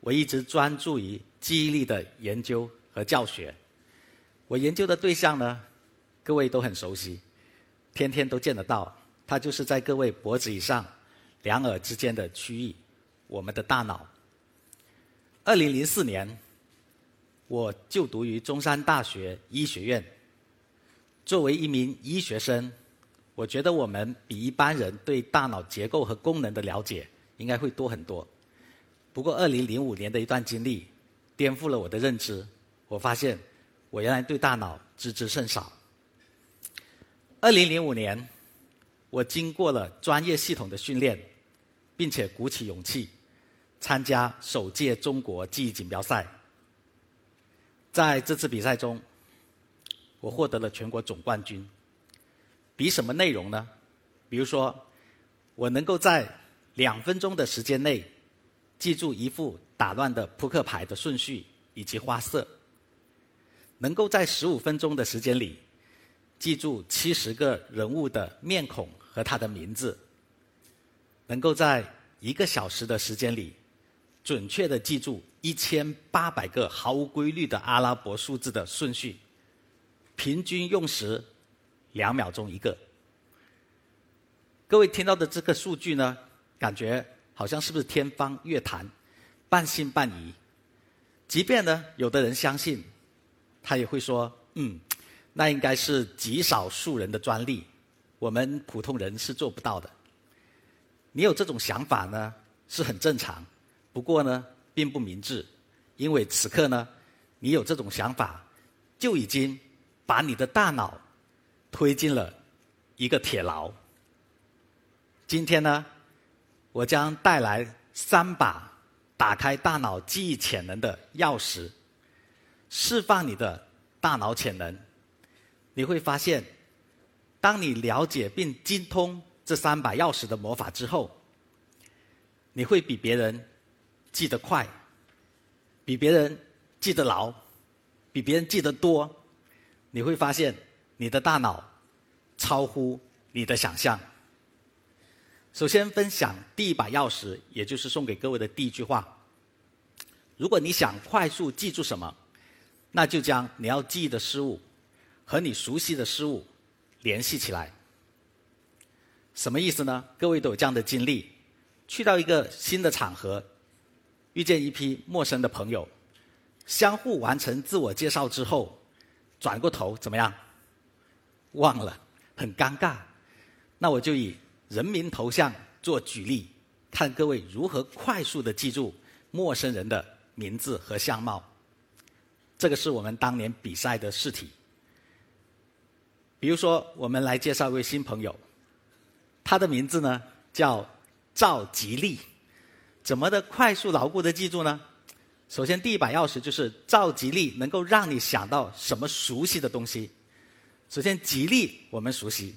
我一直专注于记忆力的研究和教学。我研究的对象呢，各位都很熟悉，天天都见得到。它就是在各位脖子以上、两耳之间的区域，我们的大脑。二零零四年，我就读于中山大学医学院。作为一名医学生，我觉得我们比一般人对大脑结构和功能的了解应该会多很多。不过，二零零五年的一段经历颠覆了我的认知。我发现，我原来对大脑知之甚少。二零零五年，我经过了专业系统的训练，并且鼓起勇气参加首届中国记忆锦标赛。在这次比赛中，我获得了全国总冠军。比什么内容呢？比如说，我能够在两分钟的时间内。记住一副打乱的扑克牌的顺序以及花色，能够在十五分钟的时间里记住七十个人物的面孔和他的名字，能够在一个小时的时间里准确的记住一千八百个毫无规律的阿拉伯数字的顺序，平均用时两秒钟一个。各位听到的这个数据呢，感觉？好像是不是天方夜谭，半信半疑。即便呢，有的人相信，他也会说：“嗯，那应该是极少数人的专利，我们普通人是做不到的。”你有这种想法呢，是很正常。不过呢，并不明智，因为此刻呢，你有这种想法，就已经把你的大脑推进了一个铁牢。今天呢？我将带来三把打开大脑记忆潜能的钥匙，释放你的大脑潜能。你会发现，当你了解并精通这三把钥匙的魔法之后，你会比别人记得快，比别人记得牢，比别人记得多。你会发现，你的大脑超乎你的想象。首先分享第一把钥匙，也就是送给各位的第一句话。如果你想快速记住什么，那就将你要记忆的事物和你熟悉的事物联系起来。什么意思呢？各位都有这样的经历：去到一个新的场合，遇见一批陌生的朋友，相互完成自我介绍之后，转过头怎么样？忘了，很尴尬。那我就以。人名头像做举例，看各位如何快速的记住陌生人的名字和相貌。这个是我们当年比赛的试题。比如说，我们来介绍一位新朋友，他的名字呢叫赵吉利。怎么的快速牢固的记住呢？首先，第一把钥匙就是赵吉利能够让你想到什么熟悉的东西。首先，吉利我们熟悉。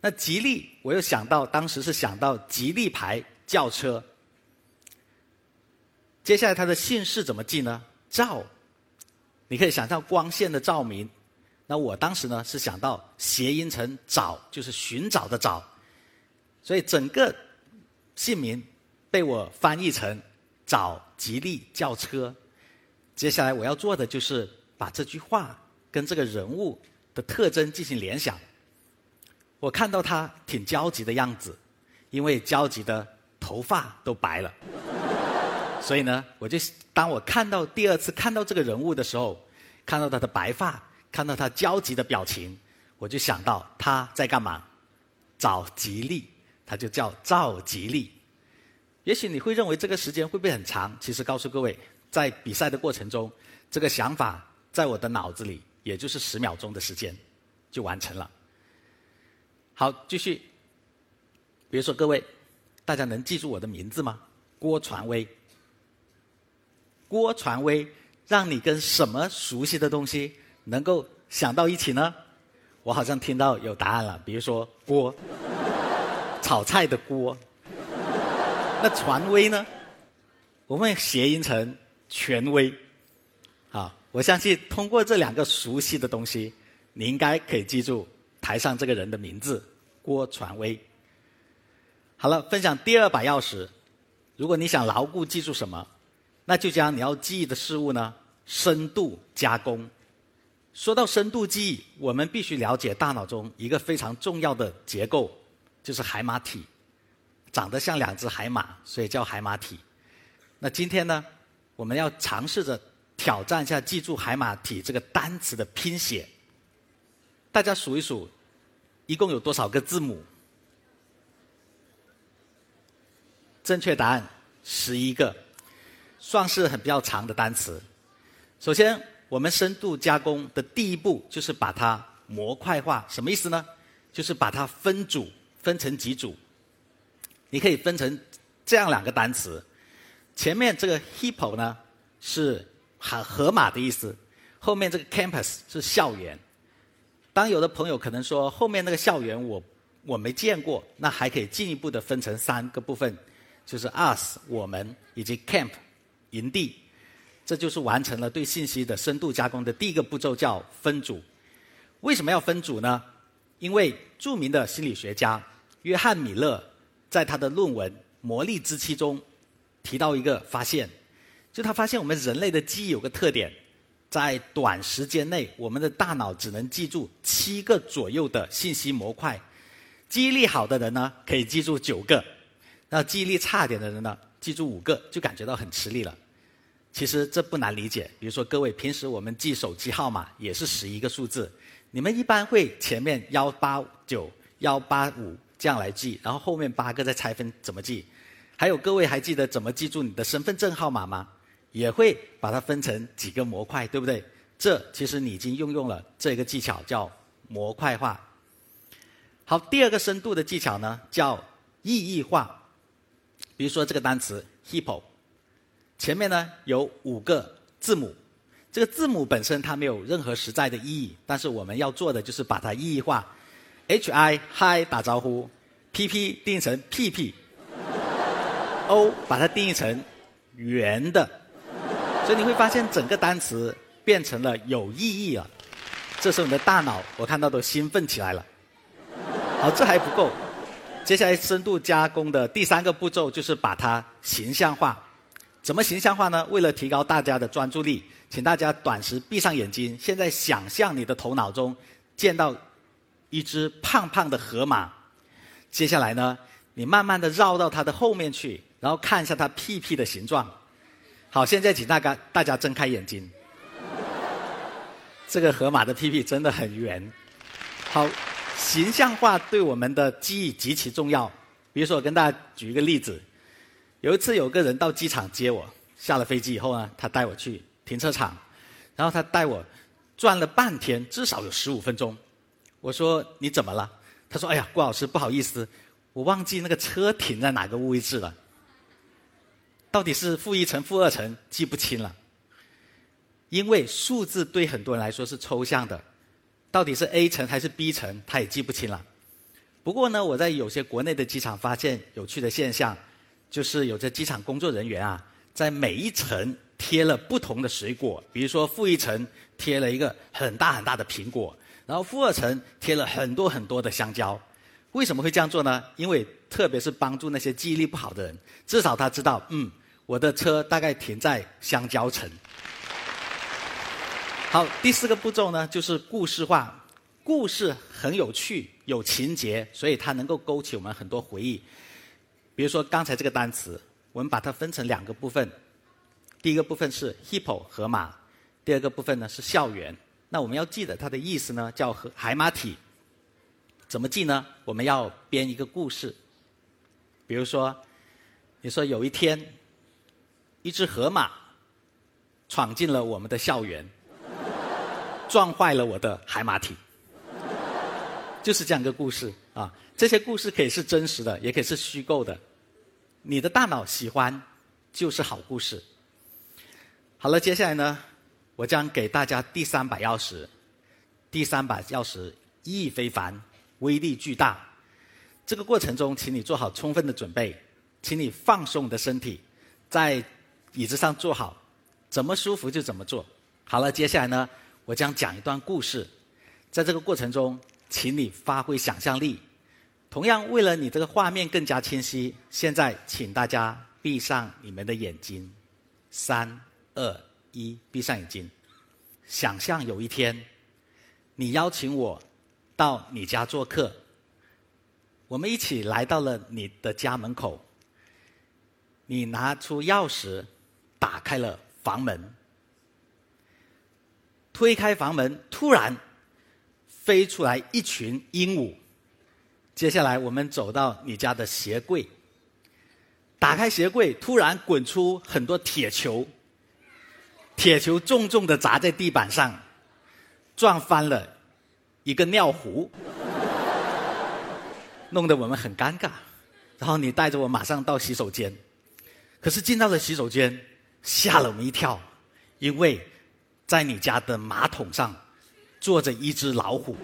那吉利，我又想到当时是想到吉利牌轿车。接下来他的姓氏怎么记呢？照，你可以想象光线的照明。那我当时呢是想到谐音成找，就是寻找的找。所以整个姓名被我翻译成找吉利轿车。接下来我要做的就是把这句话跟这个人物的特征进行联想。我看到他挺焦急的样子，因为焦急的头发都白了。所以呢，我就当我看到第二次看到这个人物的时候，看到他的白发，看到他焦急的表情，我就想到他在干嘛？找吉利，他就叫赵吉利。也许你会认为这个时间会不会很长？其实告诉各位，在比赛的过程中，这个想法在我的脑子里，也就是十秒钟的时间就完成了。好，继续。比如说，各位，大家能记住我的名字吗？郭传威。郭传威让你跟什么熟悉的东西能够想到一起呢？我好像听到有答案了，比如说锅，炒菜的锅。那传威呢？我们谐音成权威。啊，我相信通过这两个熟悉的东西，你应该可以记住台上这个人的名字郭传威。好了，分享第二把钥匙。如果你想牢固记住什么，那就将你要记忆的事物呢深度加工。说到深度记忆，我们必须了解大脑中一个非常重要的结构，就是海马体，长得像两只海马，所以叫海马体。那今天呢，我们要尝试着挑战一下记住海马体这个单词的拼写。大家数一数，一共有多少个字母？正确答案十一个，算是很比较长的单词。首先。我们深度加工的第一步就是把它模块化，什么意思呢？就是把它分组，分成几组。你可以分成这样两个单词，前面这个 hippo 呢是河河马的意思，后面这个 campus 是校园。当有的朋友可能说后面那个校园我我没见过，那还可以进一步的分成三个部分，就是 us 我们以及 camp 营地。这就是完成了对信息的深度加工的第一个步骤，叫分组。为什么要分组呢？因为著名的心理学家约翰米勒在他的论文《魔力之期》中提到一个发现，就他发现我们人类的记忆有个特点，在短时间内，我们的大脑只能记住七个左右的信息模块。记忆力好的人呢，可以记住九个；那记忆力差点的人呢，记住五个，就感觉到很吃力了。其实这不难理解，比如说各位平时我们记手机号码也是十一个数字，你们一般会前面幺八九幺八五这样来记，然后后面八个再拆分怎么记？还有各位还记得怎么记住你的身份证号码吗？也会把它分成几个模块，对不对？这其实你已经运用了这个技巧，叫模块化。好，第二个深度的技巧呢，叫意义化。比如说这个单词 hippo。前面呢有五个字母，这个字母本身它没有任何实在的意义，但是我们要做的就是把它意义化。H I Hi 打招呼，P P 定义成屁屁，O 把它定义成圆的，所以你会发现整个单词变成了有意义了。这时候你的大脑我看到都兴奋起来了。好，这还不够，接下来深度加工的第三个步骤就是把它形象化。怎么形象化呢？为了提高大家的专注力，请大家短时闭上眼睛。现在想象你的头脑中见到一只胖胖的河马。接下来呢，你慢慢的绕到它的后面去，然后看一下它屁屁的形状。好，现在请大家大家睁开眼睛。这个河马的屁屁真的很圆。好，形象化对我们的记忆极其重要。比如说，我跟大家举一个例子。有一次，有个人到机场接我，下了飞机以后呢，他带我去停车场，然后他带我转了半天，至少有十五分钟。我说：“你怎么了？”他说：“哎呀，郭老师，不好意思，我忘记那个车停在哪个位置了。到底是负一层、负二层，记不清了。因为数字对很多人来说是抽象的，到底是 A 层还是 B 层，他也记不清了。不过呢，我在有些国内的机场发现有趣的现象。”就是有些机场工作人员啊，在每一层贴了不同的水果，比如说负一层贴了一个很大很大的苹果，然后负二层贴了很多很多的香蕉。为什么会这样做呢？因为特别是帮助那些记忆力不好的人，至少他知道，嗯，我的车大概停在香蕉城。好，第四个步骤呢，就是故事化。故事很有趣，有情节，所以它能够勾起我们很多回忆。比如说刚才这个单词，我们把它分成两个部分。第一个部分是 hippo 河马，第二个部分呢是校园。那我们要记得它的意思呢，叫河海马体。怎么记呢？我们要编一个故事。比如说，你说有一天，一只河马闯进了我们的校园，撞坏了我的海马体。就是这样一个故事啊。这些故事可以是真实的，也可以是虚构的。你的大脑喜欢，就是好故事。好了，接下来呢，我将给大家第三把钥匙。第三把钥匙意义非凡，威力巨大。这个过程中，请你做好充分的准备，请你放松你的身体，在椅子上坐好，怎么舒服就怎么做。好了，接下来呢，我将讲一段故事。在这个过程中，请你发挥想象力。同样，为了你这个画面更加清晰，现在请大家闭上你们的眼睛。三、二、一，闭上眼睛。想象有一天，你邀请我到你家做客，我们一起来到了你的家门口。你拿出钥匙，打开了房门。推开房门，突然飞出来一群鹦鹉。接下来，我们走到你家的鞋柜，打开鞋柜，突然滚出很多铁球，铁球重重的砸在地板上，撞翻了一个尿壶，弄得我们很尴尬。然后你带着我马上到洗手间，可是进到了洗手间，吓了我们一跳，因为在你家的马桶上坐着一只老虎。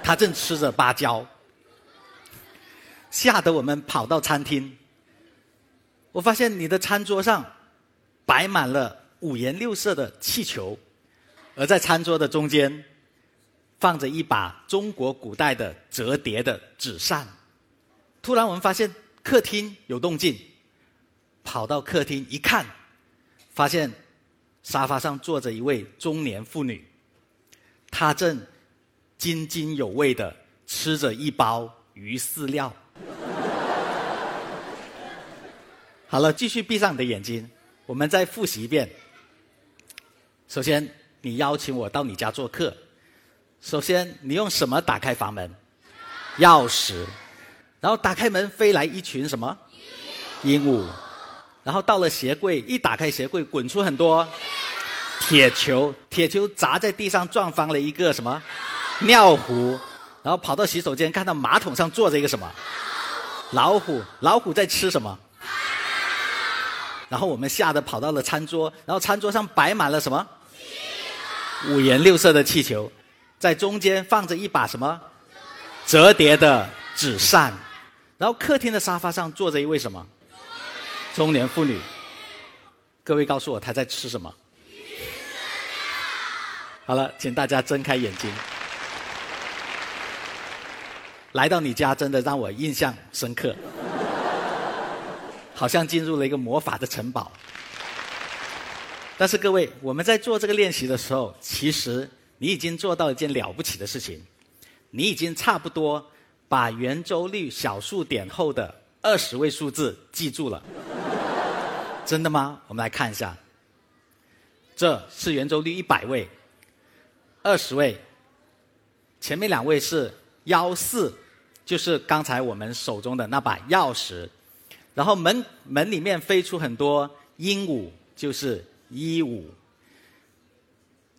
他正吃着芭蕉，吓得我们跑到餐厅。我发现你的餐桌上摆满了五颜六色的气球，而在餐桌的中间放着一把中国古代的折叠的纸扇。突然，我们发现客厅有动静，跑到客厅一看，发现沙发上坐着一位中年妇女，她正。津津有味的吃着一包鱼饲料。好了，继续闭上你的眼睛，我们再复习一遍。首先，你邀请我到你家做客。首先，你用什么打开房门？钥匙。然后打开门，飞来一群什么？鹦鹉。然后到了鞋柜，一打开鞋柜，滚出很多铁球，铁球砸在地上，撞翻了一个什么？尿壶，然后跑到洗手间，看到马桶上坐着一个什么老虎？老虎在吃什么？然后我们吓得跑到了餐桌，然后餐桌上摆满了什么？五颜六色的气球，在中间放着一把什么？折叠的纸扇。然后客厅的沙发上坐着一位什么？中年妇女。各位告诉我，她在吃什么？好了，请大家睁开眼睛。来到你家，真的让我印象深刻，好像进入了一个魔法的城堡。但是各位，我们在做这个练习的时候，其实你已经做到一件了不起的事情，你已经差不多把圆周率小数点后的二十位数字记住了。真的吗？我们来看一下，这是圆周率一百位，二十位，前面两位是幺四。就是刚才我们手中的那把钥匙，然后门门里面飞出很多鹦鹉，就是一五；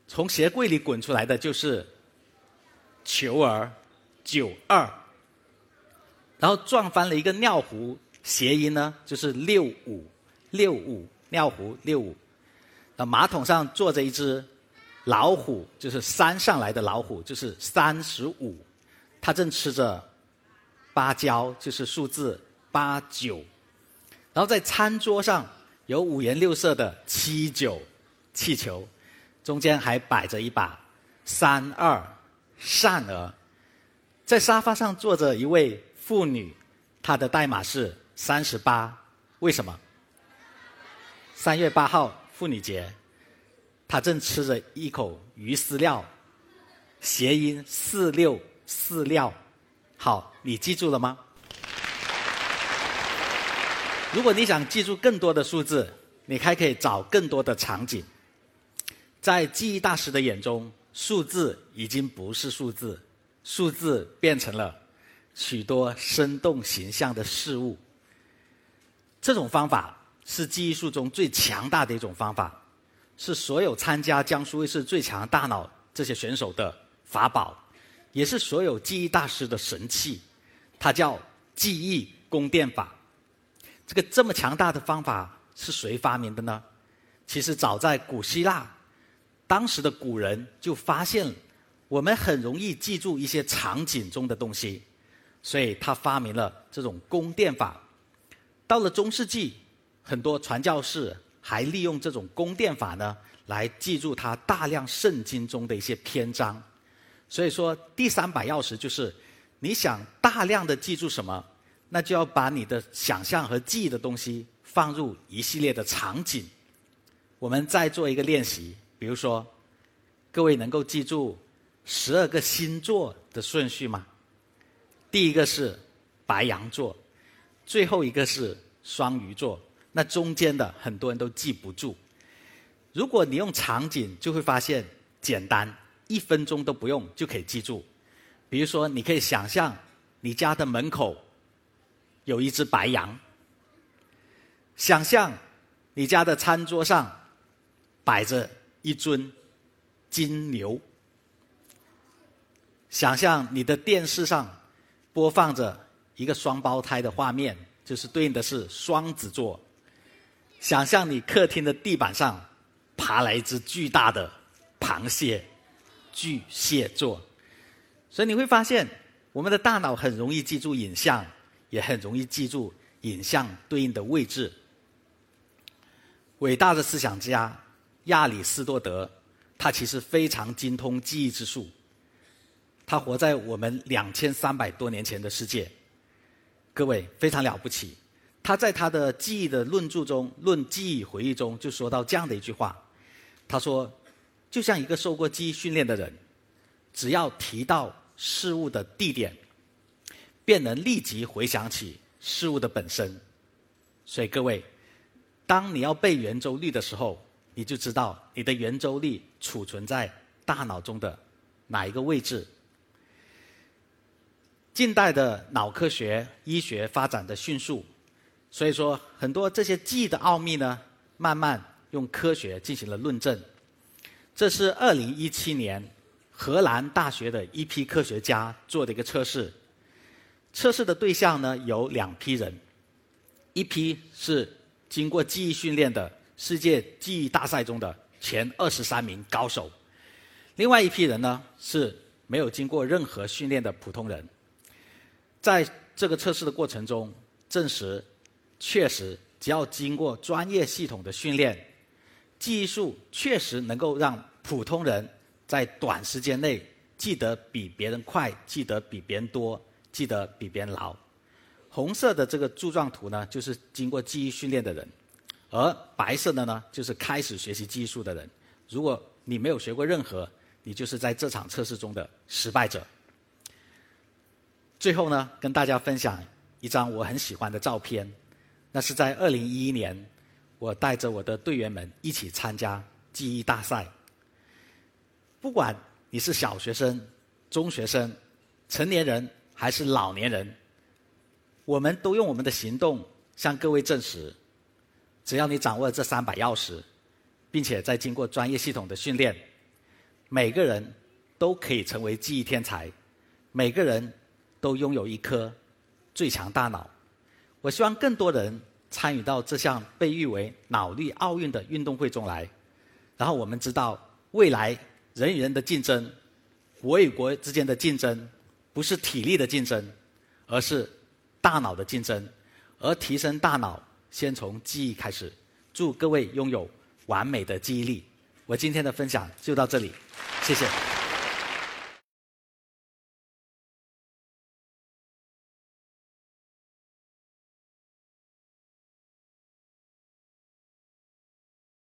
从鞋柜里滚出来的就是球儿，九二；然后撞翻了一个尿壶，谐音呢就是六五，六五尿壶六五。那马桶上坐着一只老虎，就是山上来的老虎，就是三十五，它正吃着。芭蕉就是数字八九，然后在餐桌上有五颜六色的七九气球，中间还摆着一把三二扇儿，在沙发上坐着一位妇女，她的代码是三十八，为什么？三月八号妇女节，她正吃着一口鱼饲料，谐音四六饲料。好，你记住了吗？如果你想记住更多的数字，你还可以找更多的场景。在记忆大师的眼中，数字已经不是数字，数字变成了许多生动形象的事物。这种方法是记忆术中最强大的一种方法，是所有参加江苏卫视最强大脑这些选手的法宝。也是所有记忆大师的神器，它叫记忆宫殿法。这个这么强大的方法是谁发明的呢？其实早在古希腊，当时的古人就发现，我们很容易记住一些场景中的东西，所以他发明了这种宫殿法。到了中世纪，很多传教士还利用这种宫殿法呢，来记住他大量圣经中的一些篇章。所以说，第三把钥匙就是，你想大量的记住什么，那就要把你的想象和记忆的东西放入一系列的场景。我们再做一个练习，比如说，各位能够记住十二个星座的顺序吗？第一个是白羊座。最后一个是双鱼座，那中间的很多人都记不住。如果你用场景，就会发现简单，一分钟都不用就可以记住。比如说，你可以想象你家的门口有一只白羊，想象你家的餐桌上摆着一尊金牛，想象你的电视上播放着。一个双胞胎的画面，就是对应的是双子座。想象你客厅的地板上爬来一只巨大的螃蟹，巨蟹座。所以你会发现，我们的大脑很容易记住影像，也很容易记住影像对应的位置。伟大的思想家亚里士多德，他其实非常精通记忆之术。他活在我们两千三百多年前的世界。各位非常了不起，他在他的记忆的论著中，《论记忆回忆》中就说到这样的一句话，他说：“就像一个受过记忆训练的人，只要提到事物的地点，便能立即回想起事物的本身。所以各位，当你要背圆周率的时候，你就知道你的圆周率储存在大脑中的哪一个位置。”近代的脑科学、医学发展的迅速，所以说很多这些记忆的奥秘呢，慢慢用科学进行了论证。这是二零一七年荷兰大学的一批科学家做的一个测试。测试的对象呢有两批人，一批是经过记忆训练的世界记忆大赛中的前二十三名高手，另外一批人呢是没有经过任何训练的普通人。在这个测试的过程中，证实确实只要经过专业系统的训练，技术确实能够让普通人在短时间内记得比别人快、记得比别人多、记得比别人牢。红色的这个柱状图呢，就是经过记忆训练的人，而白色的呢，就是开始学习技术的人。如果你没有学过任何，你就是在这场测试中的失败者。最后呢，跟大家分享一张我很喜欢的照片。那是在二零一一年，我带着我的队员们一起参加记忆大赛。不管你是小学生、中学生、成年人还是老年人，我们都用我们的行动向各位证实：只要你掌握了这三把钥匙，并且在经过专业系统的训练，每个人都可以成为记忆天才。每个人。都拥有一颗最强大脑。我希望更多人参与到这项被誉为“脑力奥运”的运动会中来。然后我们知道，未来人与人的竞争、国与国之间的竞争，不是体力的竞争，而是大脑的竞争。而提升大脑，先从记忆开始。祝各位拥有完美的记忆力。我今天的分享就到这里，谢谢。